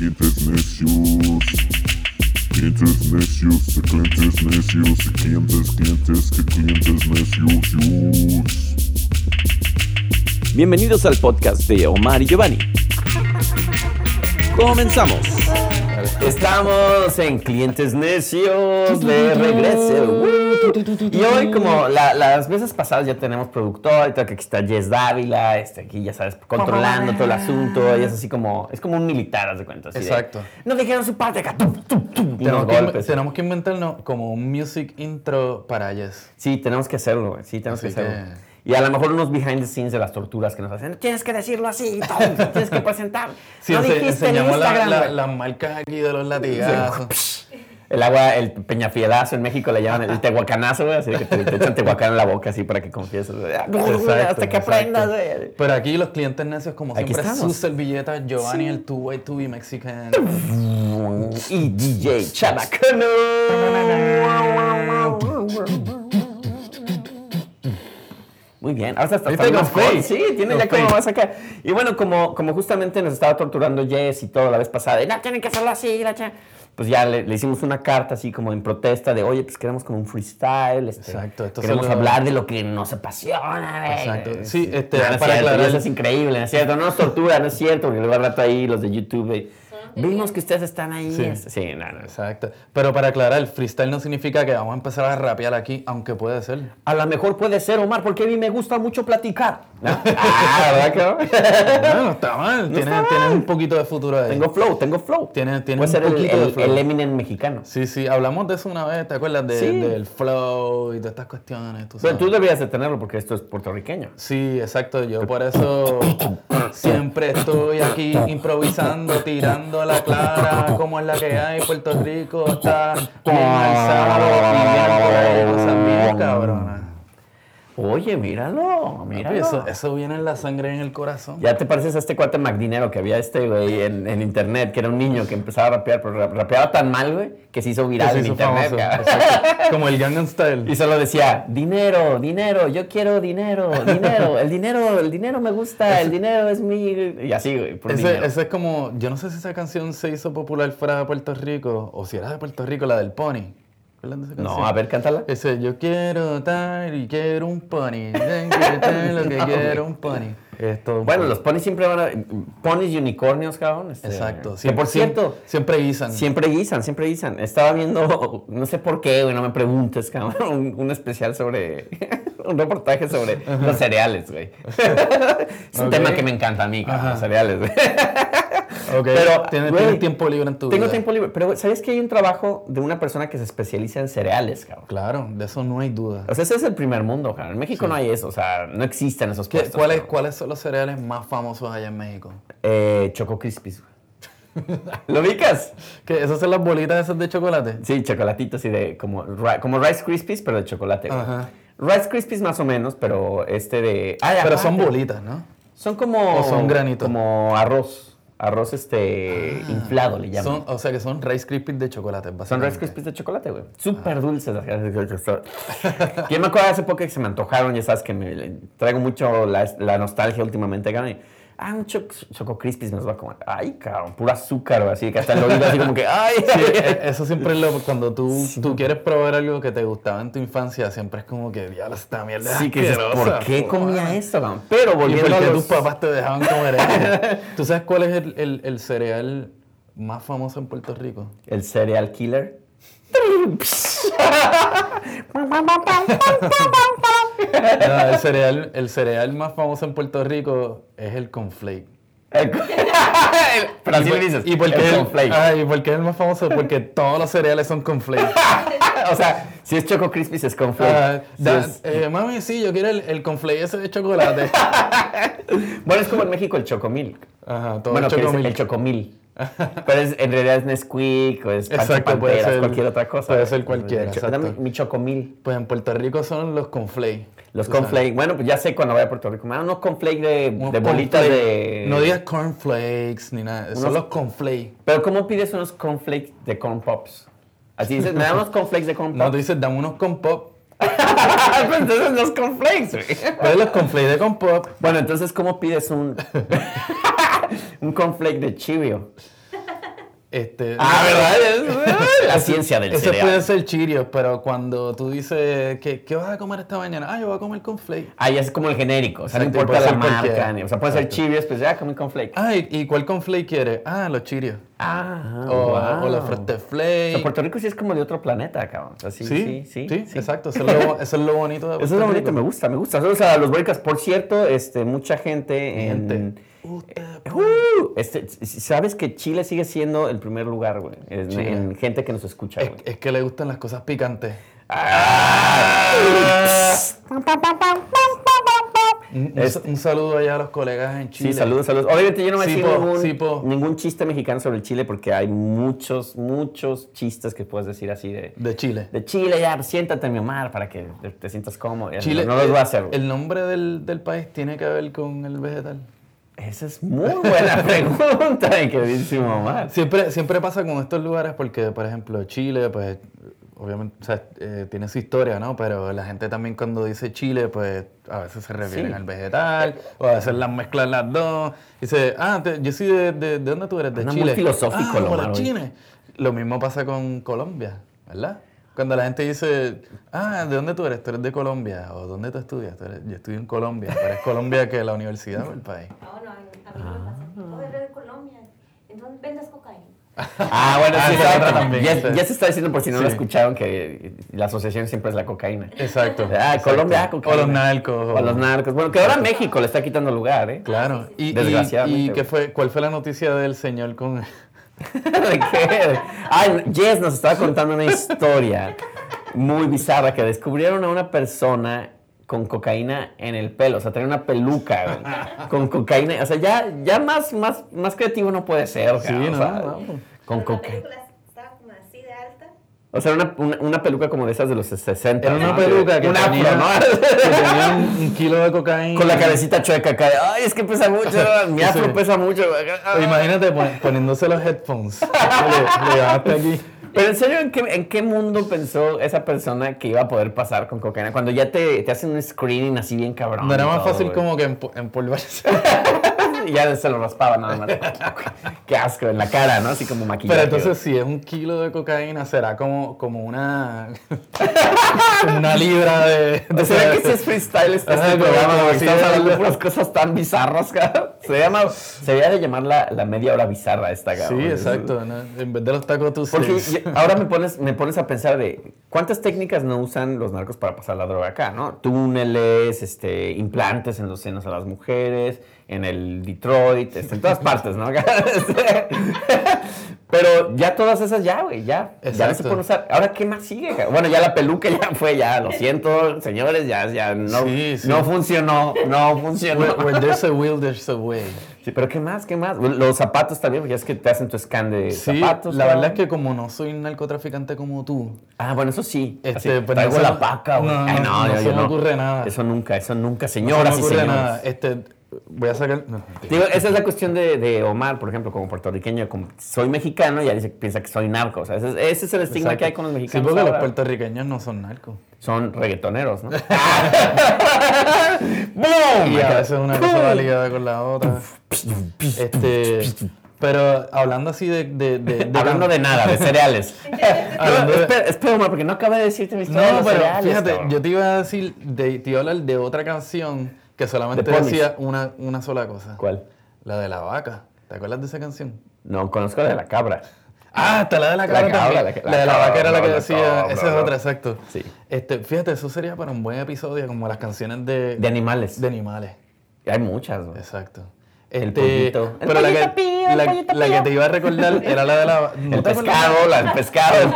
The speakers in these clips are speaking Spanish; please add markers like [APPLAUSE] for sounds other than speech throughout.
clientes necios. Clientes necios, de clientes necios, de clientes, clientes, que clientes necios. Bienvenidos al podcast de Omar y Giovanni. Comenzamos. Estamos en Clientes Necios de regreso. Y hoy, como la- las veces pasadas, ya tenemos productor, y que aquí está Jess Dávila, este, aquí ya sabes, controlando todo el asunto. Y es así como, es como un militar, haz de cuenta. Exacto. no dijeron su parte acá. tum, tum, tum, Tenemos que, golpes. tenemos que inventarnos como un music intro para Yes. Sí, tenemos que hacerlo, güey. Sí, tenemos Así que hacerlo. que- Y a lo mejor unos behind the scenes de las torturas que nos hacen. Tienes que decirlo así, tienes que presentar. Sí, no dijiste en la- Instagram, la- güey. las marcas aquí de los latigazos. El agua, el peñafiedazo en México le llaman el tehuacanazo, güey. Así que te, te echan tehuacán en la boca así para que confieses. güey. Ah, Exacto, Hasta que exacto. aprendas, güey. Pero aquí los clientes necios, como Aquí siempre, estamos. sus servilletas, Giovanni, el two way to be Mexican. Y DJ Chabacano. Muy bien, ahora está. Faye. Sí, tiene ya como más acá. Y bueno, como, como justamente nos estaba torturando Jess y todo la vez pasada, y, no, tienen que hacerlo así, la cha-". pues ya le, le hicimos una carta así como en protesta de, oye, pues queremos como un freestyle. este, Exacto, Queremos los- hablar de lo que nos apasiona. güey". Exacto. Sí, este, No, no es para cierto, aclarar- Eso es increíble, ¿no es cierto? No nos tortura, no es cierto, porque luego al rato ahí los de YouTube, güey, vimos que ustedes están ahí. Sí. Sí, no, no. Exacto. Pero para aclarar, el freestyle no significa que vamos a empezar a rapear aquí, aunque puede ser. A lo mejor puede ser, Omar, porque a mí me gusta mucho platicar. [LAUGHS] Ah, ¿verdad que no? No, [LAUGHS] no está mal. Tienes, está tienes mal. un poquito de futuro ahí. Tengo flow, tengo flow. Tiene- tiene Puede un ser el, de el- flow. el Eminem mexicano. Sí, sí, hablamos de eso una vez, ¿te acuerdas? De- Sí. Del flow y de estas cuestiones. Tú tú deberías de tenerlo porque esto es puertorriqueño. Sí, exacto. Yo por eso siempre estoy aquí improvisando, tirando la clara, [LAUGHS] como es la que hay. Puerto Rico está bien [LAUGHS] alzado Oye, míralo, Papi, míralo. Eso, eso viene en la sangre en el corazón. Ya te pareces a este cuate McDinero que había este, güey, en, en internet, que era un niño que empezaba a rapear, pero rap- rapeaba tan mal, güey, que se hizo viral Se en hizo internet. famoso, cabrón. exacto. Como el Gangnam Style. Y solo decía, dinero, dinero, yo quiero dinero, dinero, el dinero, el dinero me gusta, el dinero es mi... Y así, güey, por Ese, ese es como, yo no sé si esa canción se hizo popular fuera de Puerto Rico o si era de Puerto Rico, la del Pony. ¿Recuerdan de esa canción? No, a ver, cántala. Ese, yo quiero tal y quiero un pony. Lo que [LAUGHS] No, quiero un pony. Es todo un Bueno, pony. los ponis siempre van a... Ponis y unicornios, cabrón. este, Exacto. Que por cierto, Siempre guisan. siempre guisan, siempre guisan. Estaba viendo, no sé por qué, güey, no me preguntes, cabrón, un, [LAUGHS] un especial sobre... un reportaje sobre los cereales, güey. es un tema que me encanta a mí, cabrón, los cereales, güey. Pero, tienes, güey, tiempo libre en tu Tengo vida. tiempo libre, pero ¿sabes que hay un trabajo de una persona que se especializa en cereales, cabrón? Claro, de eso no hay duda. O sea, ese es el primer mundo, cabrón. En México no hay eso, o sea, no existen esos ¿Qué- puestos. cuáles. ¿Cuáles son los cereales más famosos allá en México? Eh, Choco Crispies, güey. [LAUGHS] ¿Lo ubicas? ¿Qué? ¿Esas son las bolitas esas de chocolate? Sí, chocolatitos y de como, como Rice Krispies, pero de chocolate. güey. Ajá. Rice Krispies más o menos, pero este de... Ah, Pero son bolitas, ¿no? Son como... ¿O son granitos? Como arroz. Arroz este inflado le llaman. Son, o sea que son Rice Krispies de chocolate, Son. Rice Krispies de chocolate, güey. Súper dulces. Yo me acuerdo hace poco que se me antojaron, ya sabes que me traigo mucho la, la nostalgia últimamente, cabrón. Y, Ah, un cho- Choco Krispies me los va a comer. Ay, cabrón, puro azúcar, así que hasta el oído así como que, ay, Sí, e- eso siempre es lo cuando tú, tú quieres probar algo que te gustaba en tu infancia, siempre es como que, diablo, esta mierda Sí, que dices, ¿por qué comía esto, cabrón? Pero ¿Y volviendo por a qué los- tus papás te dejaban comer eso? [LAUGHS] ¿Tú sabes cuál es el, el- el cereal más famoso en Puerto Rico? El serial killer. No, el, cereal, el cereal más famoso en Puerto Rico es el conflake. El- Pero así ¿Y por- dices. ¿Y por qué el el, ah, ¿y por qué es el más famoso? Porque todos los cereales son conflake. [LAUGHS] o sea, si es Choco Crispies es cornflake. Ah, Si da- es- eh, mami, sí, yo quiero el, el conflake ese de chocolate. [LAUGHS] Bueno, es como en México el Chocomilk. Ajá, todo Bueno, que es chocomilk. el Chocomil. Pero es- en realidad es Nesquik o es Pancho Exacto, puede ser- cualquier otra cosa. puede ser cualquiera, exacto. Mi Chocomil. Pues en Puerto Rico son los conflake. Los cornflakes. Bueno, pues ya sé cuando vaya a Puerto Rico. Me dan unos cornflakes de, Unos de bolitas de... No digas cornflakes ni nada, son los conflakes. Pero ¿cómo pides unos cornflakes de corn pops? Así dices, me dan unos cornflakes de corn No, pops. tú dices, dame unos con pop. [LAUGHS] Pues entonces los cornflakes, güey. ¿Cuáles los conflakes de con pop? Bueno, entonces, ¿cómo pides un, [LAUGHS] un cornflake de Cheerio? Este, Ah, ¿verdad? [LAUGHS] La ciencia del Ese cereal. puede ser Cheerios, pero cuando tú dices, ¿qué, ¿qué vas a comer esta mañana? Ah, yo voy a comer con flake. Ahí es como el genérico, o sea, no importa la marca. ni- O sea, puede ser. Cheerios, pues ya, comí con flake. Ah, ¿y, y cuál con flake quieres? Ah, los Cheerios. Ah, o, wow. o los Frosted O sea. Puerto Rico sí es como de otro planeta, cabrón. O sea, sí, sí, sí. sí. exacto. Eso es, lo, eso es lo bonito de [LAUGHS] Eso es Puerto lo bonito, Rico. me gusta, me gusta. Saludos a los boricas. Por cierto, este, mucha gente en... Gente. Usted, Uh, este, ¿Sabes que Chile sigue siendo el primer lugar, güey? En, gente que nos escucha, Es, que le gustan las cosas picantes. Un, un- Este- un saludo allá a los colegas en Chile. Sí, saludos, saludos. Obviamente yo no me Sí, ningún, sí, po. ningún chiste mexicano sobre el Chile porque hay muchos, muchos chistes que puedes decir así de... De Chile. De Chile, ya, siéntate, mi Omar, para que te, te sientas cómodo. Chile, no, no los voy a hacer. güey. El nombre del, del país tiene que ver con el vegetal. Esa es muy buena [LAUGHS] pregunta, mi queridísimo Omar. Siempre, siempre pasa con estos lugares porque, por ejemplo, Chile, pues, obviamente, o sea, eh, tiene su historia, ¿no? Pero la gente también cuando dice Chile, pues, a veces se refieren Sí. al vegetal, o a veces las mezclan las dos. Dice, ah, te- yo soy de, de, ¿de dónde tú eres? De Chile. muy filosófico, ah, lo. Chile. Lo mismo pasa con Colombia, ¿verdad? Cuando la gente dice, ah, ¿de dónde tú eres? Tú eres de Colombia. ¿O dónde tú estudias? "Tú eres- yo estudio en Colombia. Pero es Colombia que la universidad o el país. No, no, a mí no me pasa. Oh, eres de Colombia. Entonces vendes cocaína. Ah, bueno, Ah, sí, otra también, Ya, sí. ya se está diciendo, por si no lo escucharon, que la asociación siempre es la cocaína. Exacto. Ah, exacto. Colombia, ah, cocaína. O los narcos. O los narcos. Bueno, que ahora México le está quitando lugar, ¿eh? Claro. Y, y- Desgraciadamente. ¿Y, qué fue, cuál fue la noticia del señor con...? [LAUGHS] ¿De qué? Ay, Jess nos estaba contando una historia muy bizarra que descubrieron a una persona con cocaína en el pelo, o sea, tenía una peluca con cocaína, o sea, ya, ya más, más, más creativo no puede ser, Sí, o sea, no, con cocaína. película estaba como así de alta. O sea, una, una, una peluca como de esas de los 60. Era una ¿no? peluca que un tenía, afro, ¿no? que tenía un, un kilo de cocaína. Con la cabecita chueca acá. Ay, es que pesa mucho. [LAUGHS] Mi afro Sí. pesa mucho. Imagínate pon- poniéndose los headphones. [LAUGHS] le, le llevaste aquí. Pero en serio, ¿en qué, ¿en qué mundo pensó esa persona que iba a poder pasar con cocaína? Cuando ya te, te hacen un screening así bien cabrón. No era más todo, fácil como que empo- empolvarse. [LAUGHS] Y ya se lo raspaba nada más. [LAUGHS] Qué asco en la cara, ¿no? Así como maquillaje. Pero entonces si es un kilo de cocaína será como, como una [LAUGHS] como una libra de, de ¿O ¿Será que si es freestyle este, este programa? como Estamos hablando de puras cosas tan bizarras, [LAUGHS] cabrón. Se llama... Se debería de llamar la, la media hora bizarra esta, cabrón. Sí, exacto. ¿no? En vez de los tacos tú Porque ahora me pones, me pones a pensar de cuántas técnicas no usan los narcos para pasar la droga acá, ¿no? Túneles, este, implantes en los senos a las mujeres, en el Detroit, este, en todas partes, ¿no? [LAUGHS] Pero ya todas esas ya, güey, ya, ya no se pueden usar. Ahora, ¿qué más sigue? Bueno, ya la peluca ya fue, ya, lo siento, señores, ya, ya no, Sí, sí. no funcionó, no funcionó. Where, where there's a will, there's a way. Sí, pero ¿qué más? ¿Qué más? Los zapatos también, porque ya es que te hacen tu scan de Sí, zapatos. la verdad es que como no soy un narcotraficante como tú, Ah, bueno, eso sí. Este, Así, pues, traigo no la paca, güey. no, Ay, no, no, no yo- se me ocurre nada. Eso nunca, eso nunca, no se señoras me y ocurre señores. nada. Este, voy a sacar... [LAUGHS] no, Digo, esa es la cuestión de, de Omar, por ejemplo, como puertorriqueño, como soy mexicano, ya dice, piensa que soy narco. O sea, ese, es- ese es el estigma Exacto. que hay con los Sí, mexicanos. porque los ahora. puertorriqueños no son narcos. Son reggaetoneros, ¿no? [LAUGHS] [LAUGHS] ¡Boom! Y a veces una cosa va ligada con la otra. Este, pero hablando así de... de, de- de- Hablando de nada, de cereales. De- espera, espera, Omar, porque no acabé de decirte mi historia de No, los pero cereales, fíjate, cabrón. yo te iba a decir, de, te iba a hablar de otra canción que solamente decía una, una sola cosa. ¿Cuál? La de la vaca. ¿Te acuerdas de esa canción? No, conozco la de la cabra. Ah, hasta la de la La cabra la- La, de la vaca era la que decía. esa es ¿no? otra, exacto. Sí. Este, fíjate, eso sería para un buen episodio, como las canciones de, De animales. de animales. Hay muchas, güey. Exacto. El Este, pollito. El Pero la que, pollito pío, el la, pollito la que te iba a recordar [LAUGHS] era la de la. ¿no [LAUGHS] El pescado, la del pescado.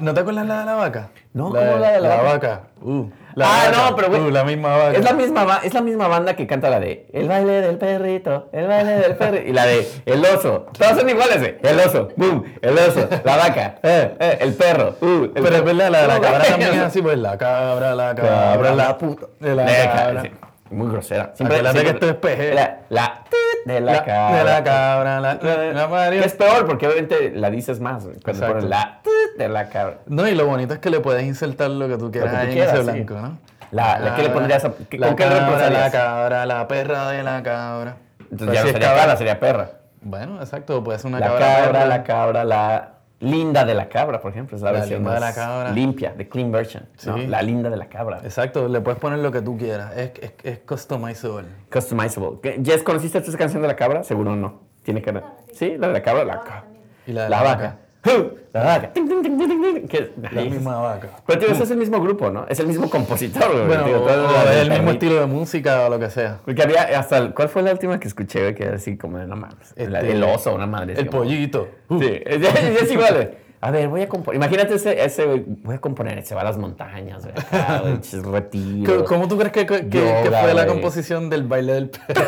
¿No te acuerdas la de la vaca? No, ¿cómo la de la vaca? Uh, la ah, vaca. no, pero güey. Uh, la misma vaca. Es la misma, es la misma banda que canta la de El baile del perrito, el baile del perrito. Y la de El oso. Todas son iguales, eh. El oso, boom, el oso, la vaca, [LAUGHS] eh, eh, el perro, uh, el Pero es verdad, la de la cabra también es así, pues la cabra, la cabra, la la puta. De la De cabra. sí, Muy grosera. Acuérdate que esto es PG. La, la de la, La- cabra. de la cabra, la- la- la es peor porque obviamente la dices más cuando ponen la de la cabra. No, y lo bonito es que le puedes insertar lo que tú quieras que tú quieras, en ese sí. blanco, ¿no? La- la- ¿qué le pondrías a- qué- la con qué cabra, la cabra, la perra de la cabra. Entonces Pero ya si no sería cabra, cabra, sería perra. Bueno, exacto, puede ser una La cabra. cabra, perra. la cabra, la linda de la cabra, por ejemplo, es la, La versión linda de más la cabra. limpia, de clean version. ¿no? Sí. La linda de la cabra. Exacto, le puedes poner lo que tú quieras. Es, es, es customizable. Customizable. ¿Qué- Jess, ¿conociste esta canción de la cabra? Seguro no. Tiene que ver. Sí, la de la cabra, la cabra. Y la de La la vaca. [LAUGHS] La vaca. Que- La misma vaca. Pero tío, ese es el mismo grupo, ¿no? Es el mismo compositor, güey. Bueno, Tío, todo o el mismo estilo de música o lo que sea. Porque había hasta... el- ¿Cuál fue la última que escuché, güey? Que era así como de, no mames. Este, el oso, una madre. El como- pollito. Sí, es, [LAUGHS] es- es igual, güey. A ver, voy a componer. Imagínate ese, ese, güey. Voy a componer. Se va a las montañas, güey. Acá, [LAUGHS] güey. chis, retiros. ¿Cómo- ¿Cómo tú crees que, que- que Yoga, fue la composición del baile del perro?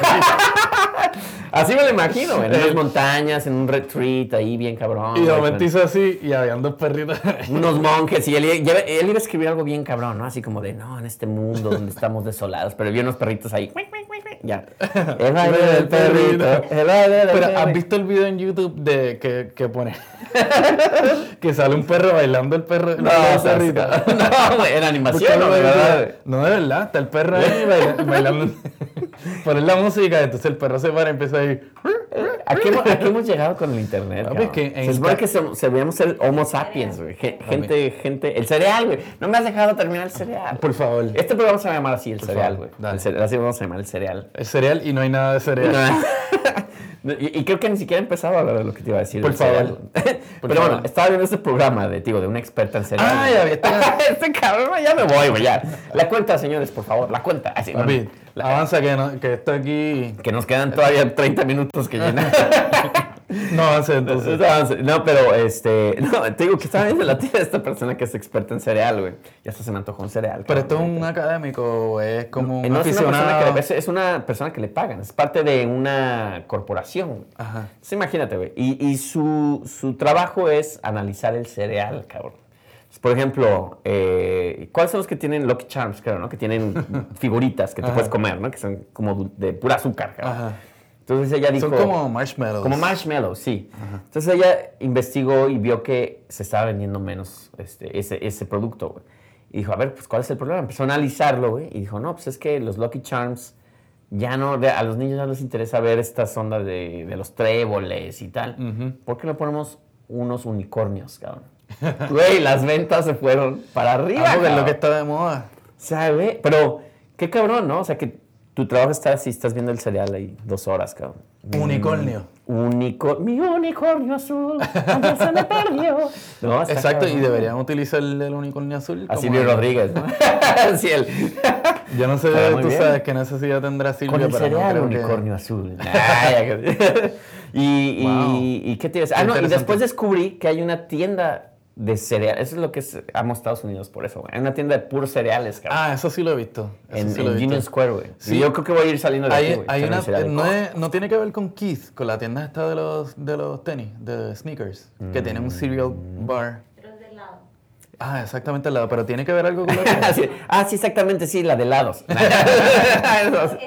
[LAUGHS] Así me lo imagino. En unas montañas, en un retreat ahí, bien cabrón. y de momento hizo así y habían dos perritos. [LAUGHS] Unos monjes. Y él, él iba a escribir algo bien cabrón, ¿no? Así como de, no, en este mundo donde estamos desolados. Pero vi unos perritos ahí. Ya. [LAUGHS] El baile del perrito. El baile del Pero ¿has visto el video en YouTube de que, que pone [LAUGHS] que sale un perro bailando el perro? No, perrito? [LAUGHS] no, güey, en animación, ¿no? De verdad. No, de verdad, está el perro ahí baila- bailando. Poner la música, entonces el perro se para y empieza. ¿A qué, hemos- a qué hemos llegado con el internet? Es que en se supone ca- que se, se veíamos ser homo sapiens, güey. Ge- Gente, gente. El cereal, güey. No me has dejado terminar el cereal. Por favor. Este programa se va a llamar así, el cereal, güey. Así vamos a llamar el cereal. Es cereal y no hay nada de cereal. [LAUGHS] y, y creo que ni siquiera he empezado a hablar de lo que te iba a decir. Por favor. [LAUGHS] Por Pero favor. bueno, estaba viendo este programa de, digo, de una experta en cereal. Ah, [LAUGHS] está- este cabrón, ya me voy, güey, ya. La cuenta, señores, por favor, la cuenta. Así, no, Papi, la- avanza que, no, que esto aquí que nos quedan todavía 30 minutos que llenar. No avance entonces. No, pero este. [LAUGHS] No, te digo que estaba viendo la tía de esta persona que es experta en cereal, güey. Y hasta se me antojó un cereal. Pero esto es un académico es como un No es una, que le, es- es una persona que le pagan, es parte de una corporación. Ajá. Entonces, imagínate, güey. Y, y su, su trabajo es analizar el cereal, cabrón. Por ejemplo, eh, ¿cuáles son los que tienen Lucky Charms, creo, no? Que tienen [LAUGHS] figuritas que te Ajá. puedes comer, ¿no? Que son como de pura azúcar, cabrón. Ajá. Entonces ella dijo... Son como marshmallows. Como marshmallow, sí. Entonces ella investigó y vio que se estaba vendiendo menos este, ese, ese producto, güey. Y dijo, a ver, pues, ¿cuál es el problema? Empezó a analizarlo, güey. Y dijo, no, pues es que los Lucky Charms ya no, de- a los niños ya no les interesa ver estas ondas de, de los tréboles y tal. Ujú. ¿Por qué no ponemos unos unicornios, cabrón? [LAUGHS] Güey, las ventas se fueron para arriba, porque es lo que está de moda. ¿Sabe? Pero, qué cabrón, ¿no? O sea, que tu trabajo está así, estás viendo el cereal ahí dos horas, cabrón. Unicornio. Unico mi unicornio azul, aunque se me perdió. [LAUGHS] No, Exacto, y deberían utilizar el, el unicornio azul. A Silvio Rodríguez, ¿no? [LAUGHS] sí, el, Yo no sé, tú bien. sabes qué necesidad tendrá Silvio, con el no cereal unicornio azul. [LAUGHS] Que- y, y, Wow. y qué te iba a decir? Ah, no, y después descubrí que hay una tienda de cereal. Eso es lo que es, amo Estados Unidos por eso, güey. Hay una tienda de puros cereales, cabrón. Ah, eso sí lo he visto. Eso en sí lo he en visto. Union Square, güey. Sí. Y yo creo que voy a ir saliendo de aquí, Hay, güey. hay una, no, es- no tiene que ver con Keith, con la tienda esta de los, de los tenis, de sneakers, que tiene un cereal Mm. bar. Pero es de. Ah, exactamente al lado, pero tiene que ver algo con la [LAUGHS] Ah, sí. Ah, sí, exactamente, sí, la de helados. [LAUGHS] Es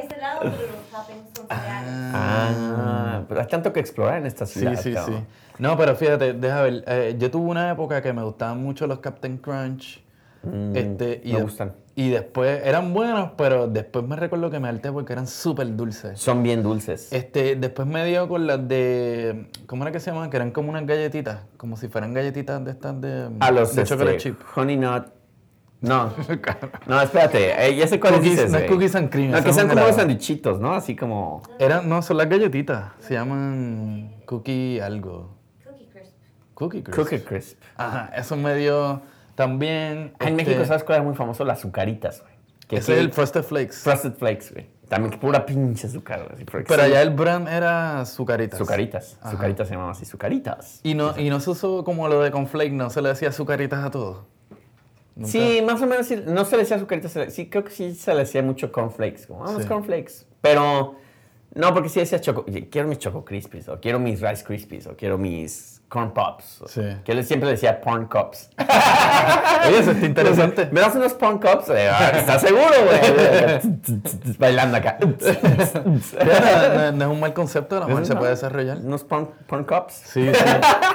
de lado, pero los toppings son cereales. ah, pero hay tanto que explorar en esta Sí, ciudad. sí, sí. cabrón. No, pero fíjate, deja ver. eh, yo tuve una época que me gustaban mucho los Captain Crunch. Mm, este, y me de- gustan. Y después eran buenos, pero después me recuerdo que me harté porque eran súper dulces. Son bien dulces. Este, después me dio con las de. ¿Cómo era que se llaman? Que eran como unas galletitas. Como si fueran galletitas de estas de. A los de este, chocolate chip. Honey Nut. No. [LAUGHS] No, espérate. eh, ya sé cuáles Cookies- dices, no es güey. cookies and cream, No, que es sean como sandichitos, ¿no? Así como... Eran, no, son las galletitas. Se llaman cookie algo. Cookie Crisp. Cookie crisp. Ajá, eso me dio también. Ah, en este, México, ¿sabes cuál era muy famoso? Las azucaritas, güey. Que Ese es el Frosted Flakes. Frosted Flakes, güey. También que pura pinche azúcar, así, Pero allá el brand era Zucaritas. Sucaritas. Ajá. Sucaritas se llamaban así, sucaritas. Y no, y no se usó como lo de Conflake, no se le decía Zucaritas a todo. Nunca. Sí, más o menos, sí, no se le decía azucaritas, se le- sí, creo que sí se le decía mucho cornflakes, como, vamos, Sí. cornflakes. Pero, no, porque sí decía choco, quiero mis choco crispies, o quiero mis rice crispies, o quiero mis corn pops. Sí. Que él siempre decía porn cups. [LAUGHS] Oye, eso está interesante. ¿Me das unos porn cups? Eh, ah, ¿Estás seguro, güey? [LAUGHS] Bailando acá. No, no es un mal concepto, a lo mejor se puede desarrollar. ¿Unos porn, porn cups? Sí, sí.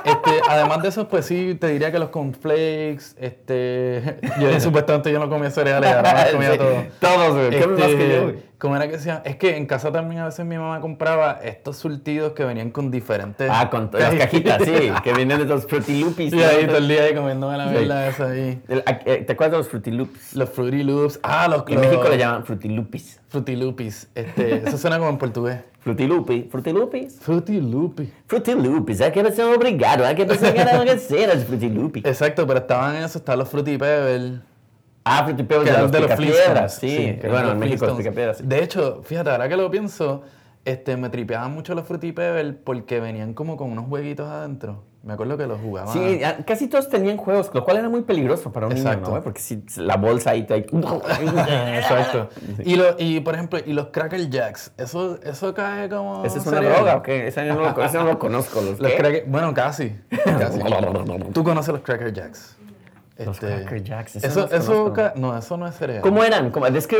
Este, Este, además de eso, pues sí, te diría que los cornflakes, este, [LAUGHS] yo supuestamente yo no comía cereales, ahora los comía Sí, todo. Todos, güey. ¿Qué más que yo, güey? ¿Cómo era que se llama? Es que en casa también a veces mi mamá compraba estos surtidos que venían con diferentes... Ah, con las cajitas, sí, [LAUGHS] que vienen de los Fruity Loopies. Y ahí todo el día ahí comiéndome la mierda esa ahí. El- eh, ¿Te acuerdas de los Fruity Loops? Los Fruity Loops. Ah, los En los México le llaman. Fruity Loopies. Este, eso suena como en portugués. Fruity Loopies. Fruity Loopies. Hay que ser obrigado. Hay que pensar que eran los Fruity Loopies. [LAUGHS] Exacto, pero estaban en eso, estaban los Fruity Pebbles. Ah, Fruity Pebbles que de los de los Picapiedras. Flintstones. Sí, que bueno, en México los. Picapiedras. sí. De hecho, fíjate, ahora que lo pienso, este, me tripeaban mucho los Fruity Pebbles porque venían como con unos jueguitos adentro. Me acuerdo que los jugaban. Sí, casi todos tenían juegos, lo cual era muy peligroso para un Exacto. niño, ¿no? Porque si la bolsa ahí te... [LAUGHS] Exacto. Y, lo, y, por ejemplo, y los Cracker Jacks, eso, eso cae como. ¿Esa es una droga o qué? Yo no lo, ese no lo [LAUGHS] conozco. ¿Los, Los? Cracker- bueno, casi. casi. [LAUGHS] Tú conoces los Cracker Jacks. Los Este, Cracker Jacks, eso Eso, no eso, no, eso no es cereal. ¿Cómo eran?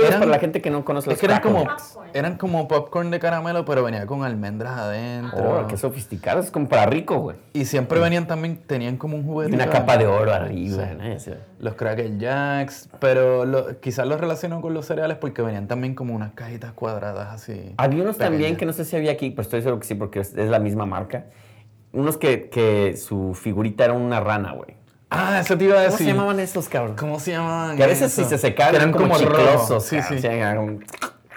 Eran- para la gente que no conoce los Es que eran Cracker como, Jacks. Popcorn. eran como popcorn de caramelo, pero venía con almendras adentro. Oh, qué sofisticado. Es como para rico, güey. Y siempre venían también, tenían como un juguete. Y una capa de oro arriba. ¿no? Ese- Los Cracker Jacks, pero lo- quizás los relaciono con los cereales porque venían también como unas cajitas cuadradas así. Había unos también pequeñas. que no sé si había aquí, pero estoy seguro que sí, porque es, es la misma marca. Unos que, que su figurita era una rana, güey. Ah, eso te iba a ¿Cómo decir. se llamaban esos, cabrón? ¿Cómo se llamaban? Que a veces si eso? se secaban eran como, chiclosos. Sí, sí. como-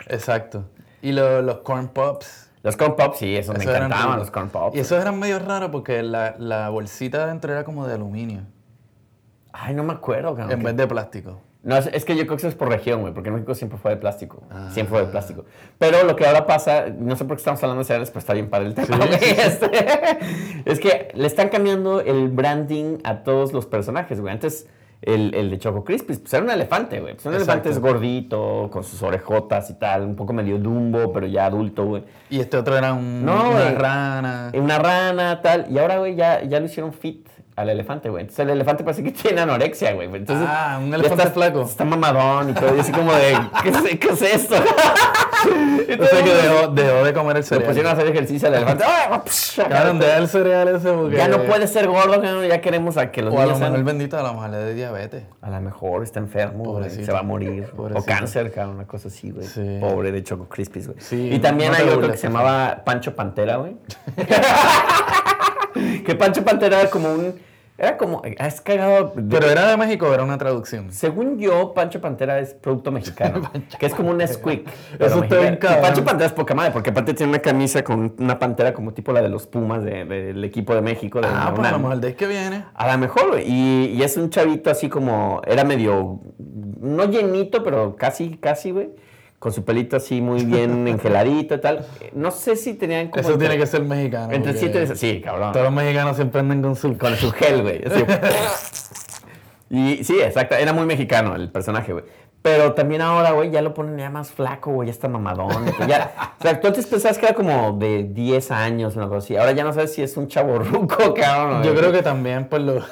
Exacto. Y lo- los corn pops. Los corn pops, sí, esos me esos encantaban, los corn pops. Y esos eran medio raros porque la, la bolsita adentro era como de aluminio Ay, no me acuerdo, cabrón. en vez de plástico. No, es, es que yo creo que eso es por región, güey, porque México siempre fue de plástico. Ah. Siempre fue de plástico. Pero lo que ahora pasa, no sé por qué estamos hablando de cereales, pero está bien padre el tema. este, es que le están cambiando el branding a todos los personajes, güey. Antes, el, el de Choco Crispis, pues era un elefante, güey. Pues un elefante es gordito, con sus orejotas y tal, un poco medio dumbo, pero ya adulto, güey. Y este otro era un, No, una güey. rana. Una rana, tal. Y ahora, güey, ya, ya lo hicieron fit al elefante, güey. Entonces el elefante parece que [LAUGHS] tiene anorexia, güey. Entonces, Ah, un elefante está- flaco. Está mamadón y todo. Y así como de, ¿qué es, qué es esto? [LAUGHS] O sea que dejó, dejó de comer el cereal. pusieron a hacer ejercicio al elefante. [LAUGHS] ¡Ah! Acá. Cabrón, deja el cereal ese porque... Ya no puede ser gordo, ya queremos a que los O a lo niños sean- mejor bendito, a lo mejor le dé diabetes. A lo mejor está enfermo, güey, Pobrecito. se va a morir. O cáncer, cabrón, una cosa así, güey. Sí. Pobre de Choco Crispies, güey. Sí, y también no hay otro que se llamaba Pancho Pantera, güey. [LAUGHS] que Pancho Pantera era como un... Era como... Es cagado. de- Pero era de México, o era una traducción. Según yo, Pancho Pantera es producto mexicano. [LAUGHS] que es como un squeak. Eso está bien. Pancho Pantera es poca madre, porque aparte tiene una camisa con una pantera como tipo la de los Pumas de- del equipo de México. de Ah, pues a lo mejor de que viene. A lo mejor. Y, y es un chavito así como. Era medio. No llenito, pero casi, casi, güey. Con su pelito así muy bien [LAUGHS] engeladito y tal. No sé si tenían como. Eso entre- tiene que ser mexicano. Entre 7 y. Sí, cabrón. Todos los mexicanos siempre andan con su... Con su gel, güey. [LAUGHS] y sí, exacto. Era muy mexicano el personaje, güey. Pero también ahora, güey, ya lo ponen ya más flaco, güey, ya está mamadón. Ya, o sea, tú antes pensabas que era como de 10 años, una cosa así. Ahora ya no sabes si es un chavo ruco, cabrón. Yo creo que también, pues, los,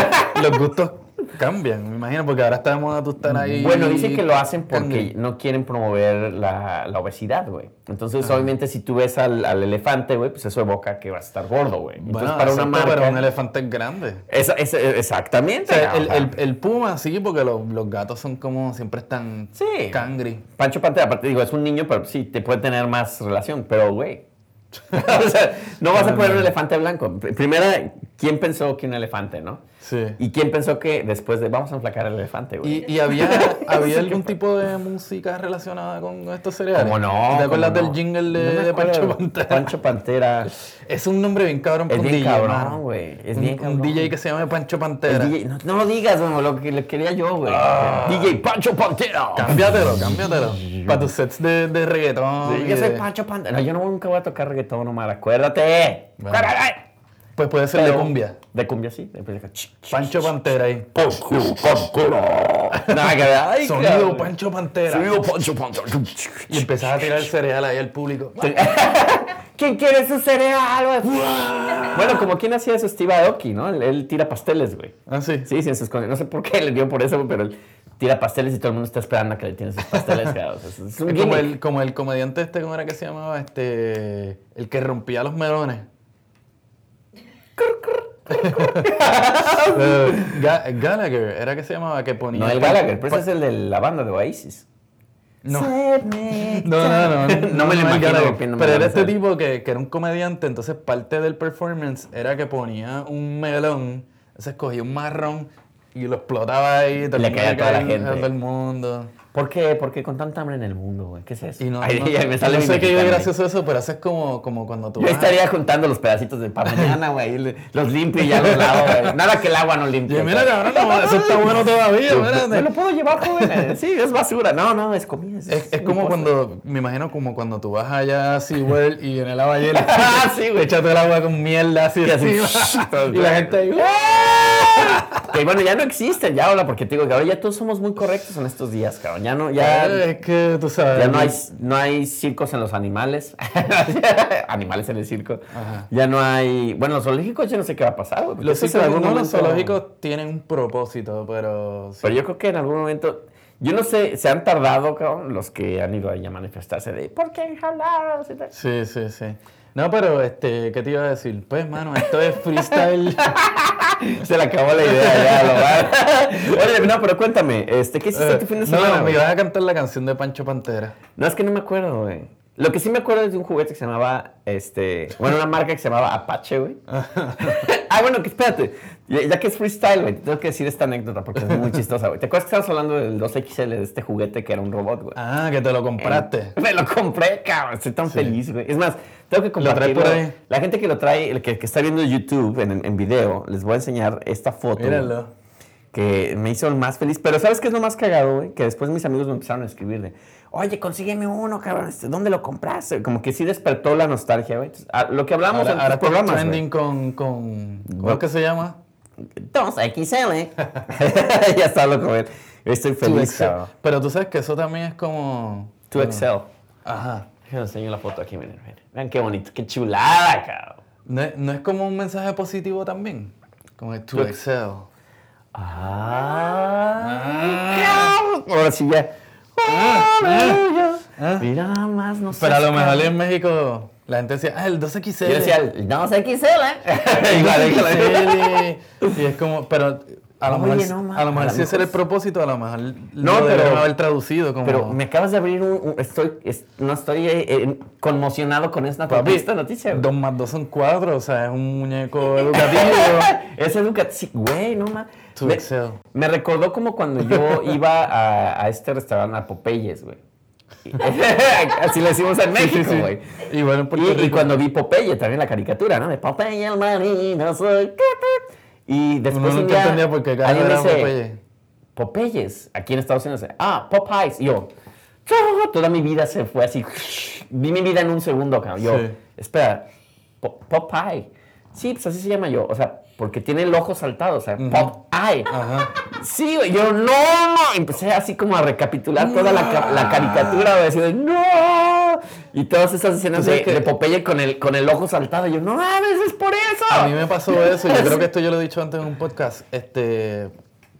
[LAUGHS] los gustos cambian, me imagino, porque ahora está de moda tú estar ahí... Bueno, dicen que lo hacen porque no quieren promover la, la obesidad, güey. Entonces, obviamente, si tú ves al, al elefante, güey, pues eso evoca que vas a estar gordo, güey. Entonces, Bueno, para una marca... pero un elefante es grande. Esa- esa- O exactamente. sea, el, el- el puma sí, porque los, los gatos son como, siempre están Sí. cangri. Pancho Pantera, aparte digo, es un niño, pero sí, te puede tener más relación, pero güey. [LAUGHS] o sea, no vas a [LAUGHS] poner un elefante blanco. Pr- Primera, ¿quién pensó que un elefante, no? Sí. ¿Y quién pensó que después de vamos a enflacar el elefante, güey? ¿Y, y había, [LAUGHS] había algún tipo de música relacionada con estos cereales? ¿Cómo no? ¿Te acuerdas ¿Cómo del jingle de. Pancho Pantera? Pancho Pantera. [LAUGHS] Es un nombre bien cabrón Es bien DJ, cabrón, güey. Es un, bien un cabrón. DJ que se llama Pancho Pantera. DJ no, no lo digas, güey, lo que le quería yo, güey. Ah. DJ Pancho Pantera. Cámbiatelo, cámbiatelo. Para tus sets de, de reggaetón. Sí, yo soy Pancho Pantera. No, yo nunca voy a tocar reggaetón, Omar. Acuérdate. Bueno. Acuérdate. Pues puede ser de Pero- cumbia. De cumbia, sí. De cumbia. Pancho Pantera ahí. Pancho Pantera. Nada que ver. Sonido cabrón. Pancho Pantera. Sonido Pancho Pantera. Y empezás a tirar el cereal ahí al público. [LAUGHS] ¿Quién quiere su cereal, bueno, como quien hacía eso, Steve Aoki, ¿no? Él, él tira pasteles, güey. Ah, sí. Sí, sí, en sus No sé por qué le dio por eso, pero él tira pasteles y todo el mundo está esperando a que le tiren sus pasteles. cabrón. O sea, es- es un Es [LAUGHS] como el, como el comediante este, ¿cómo era que se llamaba? Este, el que rompía los melones. Eh, Ga- Gallagher, ¿era que se llamaba? Que ponía... No, el Gallagher, pero ese es el de la banda de Oasis. No. No, no, no, no, me lo imagino Pero era este tipo que, que era un comediante, entonces parte del performance era que ponía un melón, se escogía un marrón y lo explotaba ahí. todo el Le caía a toda la gente. a todo el mundo. ¿Por qué? ¿Por qué con tanta hambre en el mundo, güey? ¿Qué es eso? Y no, Ay, no- me sale no sé qué es gracioso eso, pero eso es como, como cuando tú [LAUGHS] Yo vas- estaría juntando los pedacitos de para mañana, [LAUGHS] güey. Los limpio y ya los lavo, güey. Nada que el agua no limpie. Y mira, cabrón, eso está bueno todavía. ¿Me espérate. lo puedo llevar, joven? [LAUGHS] Sí, es basura. No, no, es comida. Es, es mi como cosa. cuando, me imagino como cuando tú vas allá a SeaWorld y viene la ballena. Ah, sí, güey. Échate el agua con mierda así, Y así, y la gente ahí. [LAUGHS] Que bueno, ya no existen, ya hola, porque te digo que ahora ya todos somos muy correctos en estos días, cabrón. Ya no, ya, Es que tú sabes. ya no hay, no hay circos en los animales. [LAUGHS] animales en el circo. Ajá. Ya no hay. Bueno, los zoológicos ya no sé qué va a pasar, güey. Los, zoológicos tienen un propósito, pero. sí. Pero yo creo que en algún momento. Yo no sé, se han tardado, cabrón, los que han ido ahí a manifestarse de ¿por qué enjaulados? Sí, sí, sí. No, pero, este, ¿qué te iba a decir? Pues, mano, esto es freestyle. [LAUGHS] [LAUGHS] Se le acabó la idea ya, lo va. [LAUGHS] Oye, no, pero cuéntame, este, ¿qué hiciste tu fin de no, semana? no, me ibas a cantar la canción de Pancho Pantera. No, es que no me acuerdo, güey. Lo que sí me acuerdo es de un juguete que se llamaba, este, bueno, una marca que se llamaba Apache, güey. [LAUGHS] ah, bueno, que espérate, ya, que es freestyle, güey, te tengo que decir esta anécdota porque es muy [LAUGHS] chistosa, güey. ¿Te acuerdas que estabas hablando del 2XL, de este juguete que era un robot, güey? Ah, que te lo compraste. Me lo compré, cabrón. Estoy tan feliz, güey. Es más, tengo que ¿Lo traes compartirlo. por ahí? La gente que lo trae, el que, que está viendo YouTube en, en video, les voy a enseñar esta foto. güey, Míralo. Que me hizo el más feliz. Pero ¿sabes qué es lo más cagado, güey? Que después mis amigos me empezaron a escribir de, oye, consígueme uno, cabrón. este, ¿Dónde lo compraste? Como que sí despertó la nostalgia, güey. Entonces, a- Lo que hablamos Ahora, en ahora programas, trending güey. con, con. ¿Cómo que se llama? 2XL. [LAUGHS] ya está loco, güey. Estoy feliz, 2XL. cabrón. Pero tú sabes que eso también es como. 2XL. Ajá. Déjenme enseño la foto aquí, miren, miren. Vean qué bonito, qué chulada, cabrón. ¿No es, no es como un mensaje positivo también? Como el to excel. Ah, cabrón. Ahora sí ya. ah. Mira nada más, no sé. Pero a lo mejor en México la gente decía, ah, el 12XL. Yo decía, no sé qué ¿eh? [LAUGHS] Igual. [LAUGHS] XL. Y es como, pero a lo Oye, mejor, no, a lo mejor lo si ese era el propósito, a lo mejor No, no, pero- haber traducido como... Pero me acabas de abrir un. un- estoy, es- no estoy eh, eh, conmocionado con esta, Papi, esta noticia. Dos más dos son cuatro, o sea, es un muñeco [LAUGHS] educativo. Es educativo. Güey, no más. Me, excel. me recordó como cuando yo iba a, a este restaurante, a Popeyes, güey. [LAUGHS] Así le decimos en Sí, sí, México, sí. güey. En Puerto Y, y Rico. cuando vi Popeye, también la caricatura, ¿no? De Popeye el marino, soy... Y después Uno un día, entendía por qué cada alguien era dice, Popeye. Popeyes, aquí en Estados Unidos. Ah, Popeyes. Y yo, toda mi vida se fue así. Vi mi vida en un segundo, cabrón. Yo, Sí. espera, Po- Popeye. Sí, pues así se llama yo. O sea, porque tiene el ojo saltado. O sea, Popeye. Ajá. Sí, güey, yo no, no. Empecé así como a recapitular toda la, la caricatura, güey, así de no. Y todas esas escenas de, que- de Popeye con el, con el ojo saltado. Yo, no mames, es por eso. A mí me pasó eso, yo creo [LAUGHS] que esto yo lo he dicho antes en un podcast, este,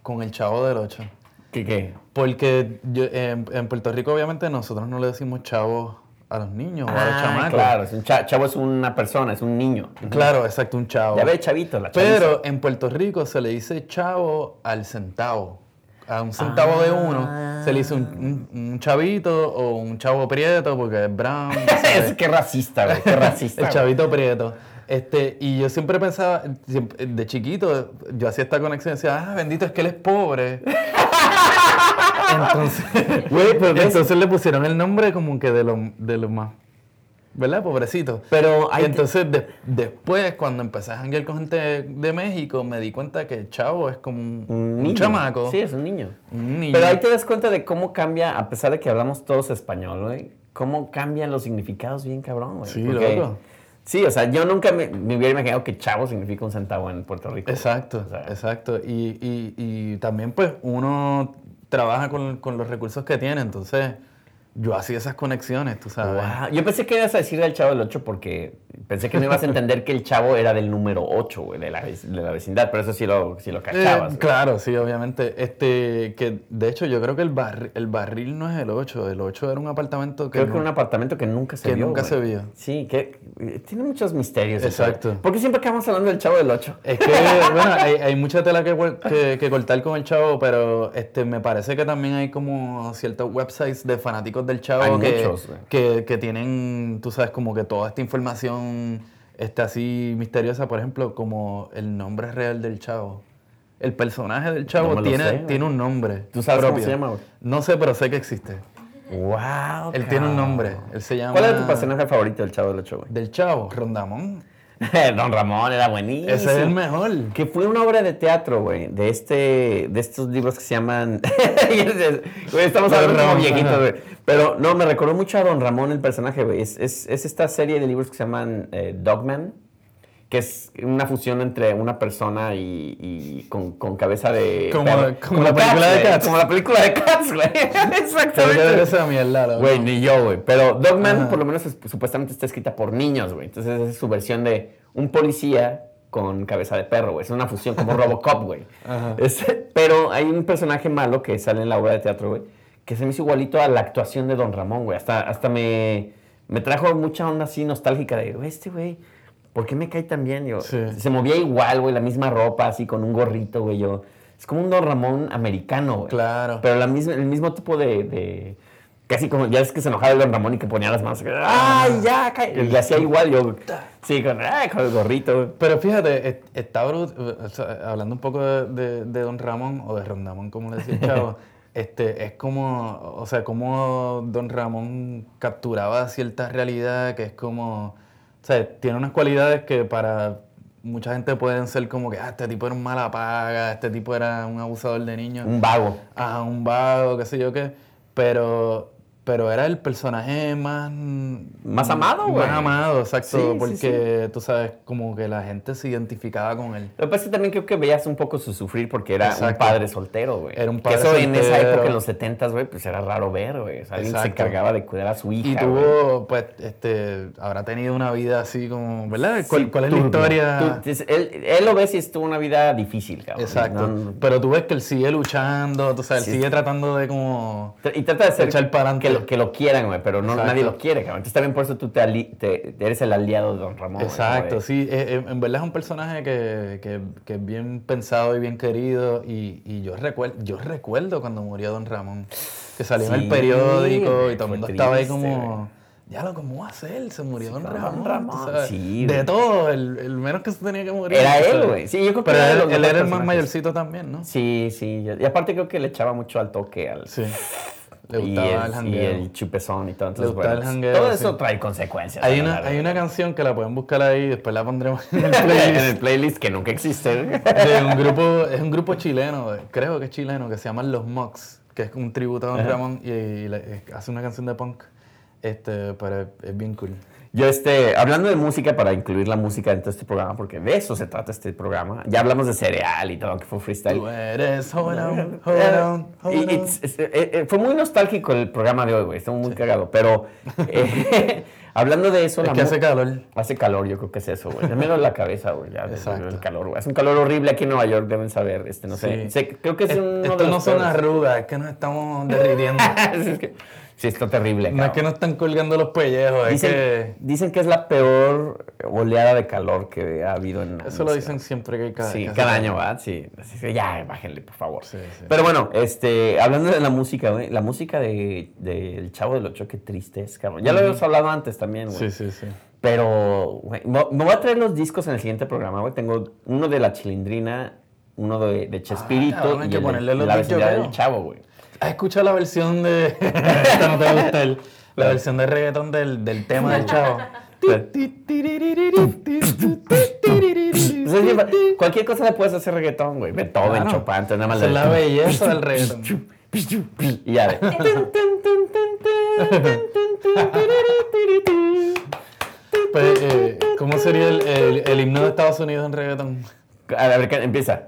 con el Chavo del 8. ¿Qué, qué? Porque yo- en, en Puerto Rico, obviamente, nosotros no le decimos chavo a los niños o a los Ah, chamacos. claro, es un cha- chavo es una persona, es un niño. Claro, exacto, un chavo. Ya ve, chavito, la chaviza. Pero en Puerto Rico se le dice chavo al centavo. A un centavo de uno se le dice un, un- un chavito o un chavo prieto porque es brown. [LAUGHS] es que racista, güey, qué racista. [LAUGHS] El chavito prieto. Este, y yo siempre pensaba, de chiquito, yo hacía esta conexión y decía, ah, bendito, es que él es pobre. [LAUGHS] entonces, [LAUGHS] Güey, pero ves- entonces le pusieron el nombre como que de lo, de lo más, ¿verdad? Pobrecito. Pero hay Y entonces de- después, cuando empecé a janguear con gente de México, me di cuenta que el chavo es como un, un un chamaco. Sí, es un niño. Un niño. Pero ahí te das cuenta de cómo cambia, a pesar de que hablamos todos español, güey, cómo cambian los significados bien cabrón, güey. Sí, Porque- loco. Sí, o sea, yo nunca me, me hubiera imaginado que chavo significa un centavo en Puerto Rico. Exacto, O sea, exacto. Y, y- y también pues uno trabaja con, con los recursos que tiene, entonces yo hacía esas conexiones, tú sabes. Yo pensé que ibas a decir al Chavo del 8 porque Pensé que no ibas a [LAUGHS] entender que el chavo era del número 8, güey, de la, de la vecindad. Pero eso sí lo, sí lo cachabas. Eh, claro, sí, obviamente. Este, que de hecho yo creo que el, barri- el barril no es el 8, el 8 era un apartamento que... Creo que era un apartamento que nunca se que vio. nunca güey. se vio. Sí, que tiene muchos misterios. Exacto. ¿Por qué siempre acabamos hablando del chavo del 8? Es que, [LAUGHS] bueno, hay, hay mucha tela que, que- que cortar con el chavo, pero este, me parece que también hay como ciertos websites de fanáticos del chavo Hay que, muchos, que, que tienen, tú sabes, como que toda esta información este, así misteriosa, por ejemplo, como el nombre real del chavo. El personaje del chavo No tiene, sé, tiene un nombre. ¿Tú sabes cómo se llama? No sé, pero sé que existe. ¡Wow! Él tiene un nombre. Él se llama. ¿Cuál era tu personaje favorito del chavo del 8, güey? Del chavo, Rondamón. [LAUGHS] Don Ramón era buenísimo. Ese es el mejor. Que fue una obra de teatro, güey, de este, de estos libros que se llaman, [LAUGHS] estamos hablando como viejitos, güey. Pero no, me recordó mucho a Don Ramón el personaje, güey. Es, es, es esta serie de libros que se llaman eh, Dogman, que es una fusión entre una persona y, y con, con cabeza de... Como- perro. como la película de Cats. Como la película de Cats, güey. [LAUGHS] Exactamente. esa mierda. Güey, ni yo, güey. Pero Dogman, Ajá. por lo menos, es- supuestamente está escrita por niños, güey. Entonces, esa es su versión de un policía con cabeza de perro, güey. Es una fusión como [LAUGHS] Robocop, güey. Pero hay un personaje malo que sale en la obra de teatro, güey, que se me hizo igualito a la actuación de Don Ramón, güey. Hasta, hasta me, me trajo mucha onda así nostálgica de, este güey, ¿por qué me cae tan bien? Yo, Sí. Se movía igual, güey, la misma ropa, así con un gorrito, güey. Yo, es como un Don Ramón americano, güey. Claro. Pero la misma, el mismo tipo de, de- Casi como, ya es que se enojaba el Don Ramón y que ponía las manos. ¡Ay, ya! ca-". Y le hacía igual, yo. Sí, con, ay, con el gorrito, güey. Pero fíjate, es- está brut- o sea, hablando un poco de, de- de Don Ramón, o de Rondamón, como le decía el chavo, [LAUGHS] este, es como, o sea, como Don Ramón capturaba cierta realidad que es como, o sea, tiene unas cualidades que para mucha gente pueden ser como que, ah, este tipo era un mala paga, este tipo era un abusador de niños, Un vago. ah, un vago, qué sé yo qué, pero... Pero era el personaje más... Más amado, güey. Más amado, exacto. Sí, sí, porque tú sabes, como que la gente se identificaba con él. Lo que pasa es que también creo que veías un poco su sufrir porque era un Exacto. padre soltero, güey. Era un Que padre eso en esa soltero. época, en los 70 güey, pues era raro ver, güey. O sea, alguien se encargaba de cuidar a su hija, Y tuvo, pues, este, habrá tenido una vida así como, ¿verdad? ¿Cuál, Sí, cuál es la turbio. historia? Tú- él, él lo ves y estuvo una vida difícil, cabrón. Exacto. No, Pero tú ves que él sigue luchando, tú sabes, Sí. él sigue tratando de como... Y trata de ser Echar pa'lante. que lo, que lo quieran, güey, pero no, Exacto. nadie lo quiere, cabrón. Entonces también por eso tú te, ali- te- eres el aliado de Don Ramón. Exacto, sí. eh, eh, en verdad es un personaje que, que- que es bien pensado y bien querido. Y, y yo, recuerdo, yo recuerdo cuando murió Don Ramón, que salió en el periódico y todo el mundo estaba ahí como... Ya lo, ¿cómo va a ser? Se murió Don Don Ramón. Ramón, tú sabes. sí, de todo, el, el menos que se tenía que morir. Era él, güey. Sí, yo creo que Pero era él, era el más mayorcito también, ¿no? Sí, sí. Y aparte creo que le echaba mucho al toque al... Sí. [LAUGHS] Le y gustaba el, el y jangueo. el chupezón y todo. Entonces, gustaba el bueno, jangueo, todo sí. eso trae consecuencias. Hay una, hay una canción que la pueden buscar ahí, después la pondremos en el [LAUGHS] en playlist. el playlist que nunca existe. de un [LAUGHS] grupo, es un grupo chileno, creo que es chileno, que se llama Los Mox, que es un tributo a Don. Ramón y, y le- eh, hace una canción de punk. Este, pero es bien cool. Yo, este, hablando de música, para incluir la música dentro de este programa, porque de eso se trata este programa. Ya hablamos de cereal y todo, que fue freestyle. Tú eres hold on, [LAUGHS] hold Eh, on, hold on. it's- it's- eh, eh, fue muy nostálgico el programa de hoy, güey. Estuvo muy cagado. Pero [LAUGHS] eh, [LAUGHS] hablando de eso, Es la que hace calor. Hace calor, yo creo que es eso, güey. Duele la cabeza, güey. Ya, Exacto. el calor, güey. Es un calor horrible aquí en Nueva York, deben saber. Este, no sé. Sí. creo que es Es- uno Esto de los no son arrugas, es que nos estamos derritiendo. Es que- sí, está terrible, no es que nos están colgando los pellejos, es Dicen, que... dicen que es la peor oleada de calor que ha habido en Eso lo dicen siempre que cada, Sí, cada año, ¿verdad? Sí. Así que ya, bájenle, por favor. Sí, sí. Pero bueno, este, hablando de la música, güey, la música de, de El Chavo del Ocho, qué triste es, cabrón. Ya lo habíamos hablado antes también, güey. Sí, sí, sí. Pero, güey, me voy a traer los discos en el siguiente programa, güey. Tengo uno de La Chilindrina, uno de, de Chespirito Ah, y que el de- ponerle los la vecindad del Chavo, güey. ¿Has escuchado la versión de... Esta no te va a gustar. La versión de reggaetón del, del tema del chavo. Pues cualquier cosa le puedes hacer reggaetón, güey. Beethoven, Claro. Chopin, nada más es la belleza del reggaetón. Y ya de. Pues, eh, ¿Cómo sería el, el- el himno de Estados Unidos en reggaetón? A ver, ¿qué- empieza.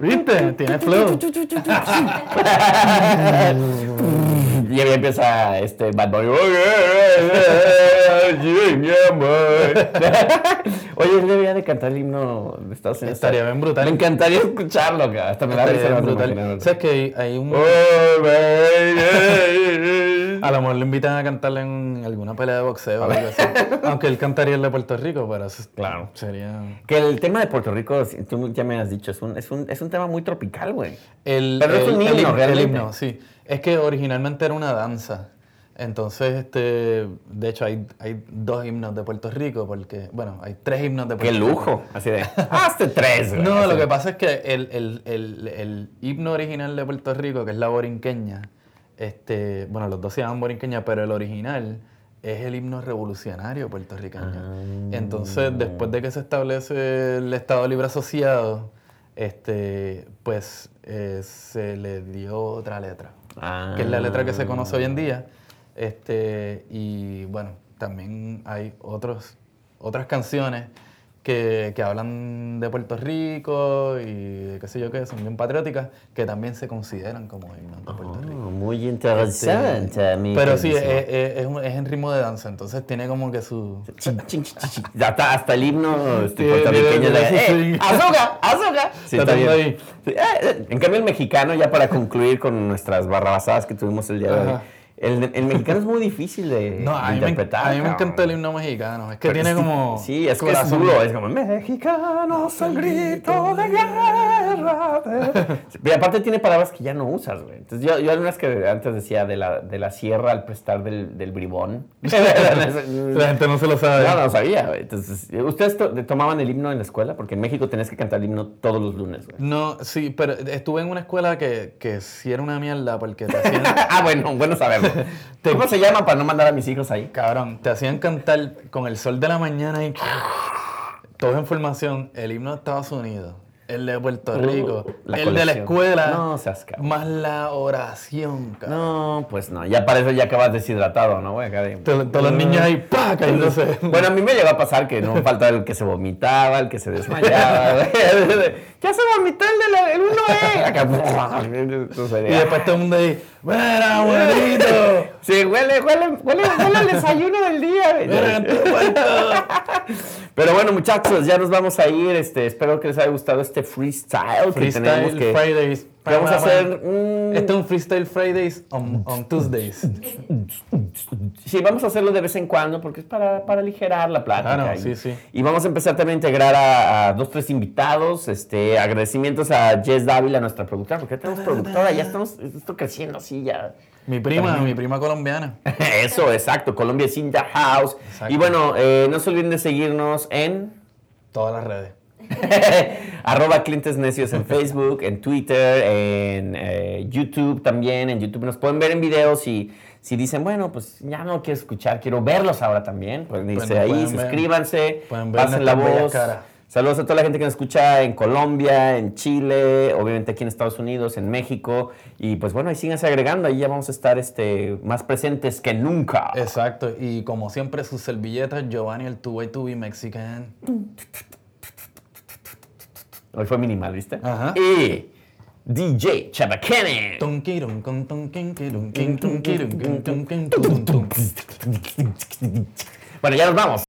¿Viste? Tiene flow. Y ahí empieza este Bad Bunny. Sí, mi amor. [LAUGHS] Oye, él debería de cantar el himno de Estados Unidos. Estaría bien brutal. Me encantaría escucharlo, acá. Hasta me da risa bien brutal. ¿Sabes que hay, un... Oh. A lo mejor le invitan a cantarle en alguna pelea de boxeo o algo así. [LAUGHS] Aunque él cantaría el de Puerto Rico, pero eso Claro. sería... Que el tema de Puerto Rico, tú ya me has dicho, es un, es un, es un tema muy tropical, güey. El, Pero es el- un el himno, el realmente. himno, sí. Es que originalmente era una danza. Entonces, este, de hecho, hay, hay dos himnos de Puerto Rico, porque, bueno, hay tres himnos de Qué Puerto Rico. lujo. Así de, hazte tres, güey. [LAUGHS] No, lo que pasa es que el, el- el- el himno original de Puerto Rico, que es la borinqueña, este, bueno, los dos se llaman borinqueña, pero el original es el himno revolucionario puertorriqueño. Entonces, después de que se establece el Estado Libre Asociado, este, pues eh, se le dio otra letra, Ah. que es la letra que se conoce hoy en día. Este, y bueno, también hay otros, otras canciones que, que hablan de Puerto Rico y qué sé yo qué, son bien patrióticas, que también se consideran como himnos de Puerto Rico. Oh, muy interesante, mi Pero sí, es, es- es un- es en ritmo de danza, entonces tiene como que su... Hasta, hasta el himno este, Sí, puertorriqueño de ¡Eh, azúcar, azúcar! Sí, Está bien. ahí. Eh, eh, En cambio, el mexicano, ya para concluir con nuestras barrabasadas que tuvimos el día de hoy, Ajá. El, el mexicano es muy difícil de, No, a de mí, me, interpretar. a mí me encanta el himno mexicano, es que Porque tiene sí- como... Sí, es que es corazón. duro, es como Mexicanos al grito de guerra. de-". [LAUGHS] Y aparte tiene palabras que ya no usas, güey. Entonces yo, yo algunas que antes decía de la, de la sierra al prestar del, del bribón. [LAUGHS] [LAUGHS] La gente no se lo sabe. No, no sabía, güey. Entonces, ¿ustedes to- tomaban el himno en la escuela? Porque en México tenías que cantar el himno todos los lunes, güey. No, sí, pero estuve en una escuela que, que sí era una mierda porque te hacían, ah, bueno, bueno saberlo. [LAUGHS] ¿Cómo se llama para no mandar a mis hijos ahí? cabrón, te hacían cantar con el sol de la mañana y toda información, el himno de Estados Unidos, el de Puerto Rico, Uh, la el de la escuela, No seas cabrón. más la oración, cabrón. No, pues no. Ya para eso ya acabas deshidratado, ¿no, güey? Acá Todos, los niños ahí, ¡pa! cayéndose. Bueno, a mí me llegó a pasar que no falta el que se vomitaba, el que se desmayaba. [LAUGHS] ya se vomitó el de la, el 1E. Acá. [LAUGHS] Entonces, y después todo el mundo ahí, ¡Mira, abuelito! [LAUGHS] Sí, huele, huele, huele, huele el desayuno del día. [LAUGHS] Pero bueno, muchachos, ya nos vamos a ir. Este, espero que les haya gustado este freestyle, que tenemos Freestyle que. Fridays. Que vamos a hacer un- Este es un Freestyle Fridays on, on Tuesdays. Sí, vamos a hacerlo de vez en cuando porque es para, para aligerar la plática. Claro, y, sí, sí. y vamos a empezar también a integrar a, a dos, tres invitados. Este, agradecimientos a Jess Dávila, nuestra productora, porque ya tenemos productora, ya estamos esto creciendo así ya. Mi prima, mi prima colombiana. [LAUGHS] Eso, exacto. Colombia is in the house. Exacto. Y bueno, eh, no se olviden de seguirnos en Todas las redes. [LAUGHS] arroba clientes necios en Facebook, en Twitter, en eh, YouTube también. En YouTube nos pueden ver en videos y si dicen, bueno, pues ya no quiero escuchar, quiero verlos ahora también. Pues dice ahí, suscríbanse, ver pasen la voz. Saludos a toda la gente que nos escucha en Colombia, en Chile, obviamente aquí en Estados Unidos, en México. Y pues bueno, ahí síganse agregando, ahí ya vamos a estar este, más presentes que nunca. Exacto. Y como siempre, sus servilletas, Giovanni, el 2 Mexican. [LAUGHS] Hoy fue minimal, ¿viste? Ajá. Y DJ Chabacane. Bueno, ya nos vamos.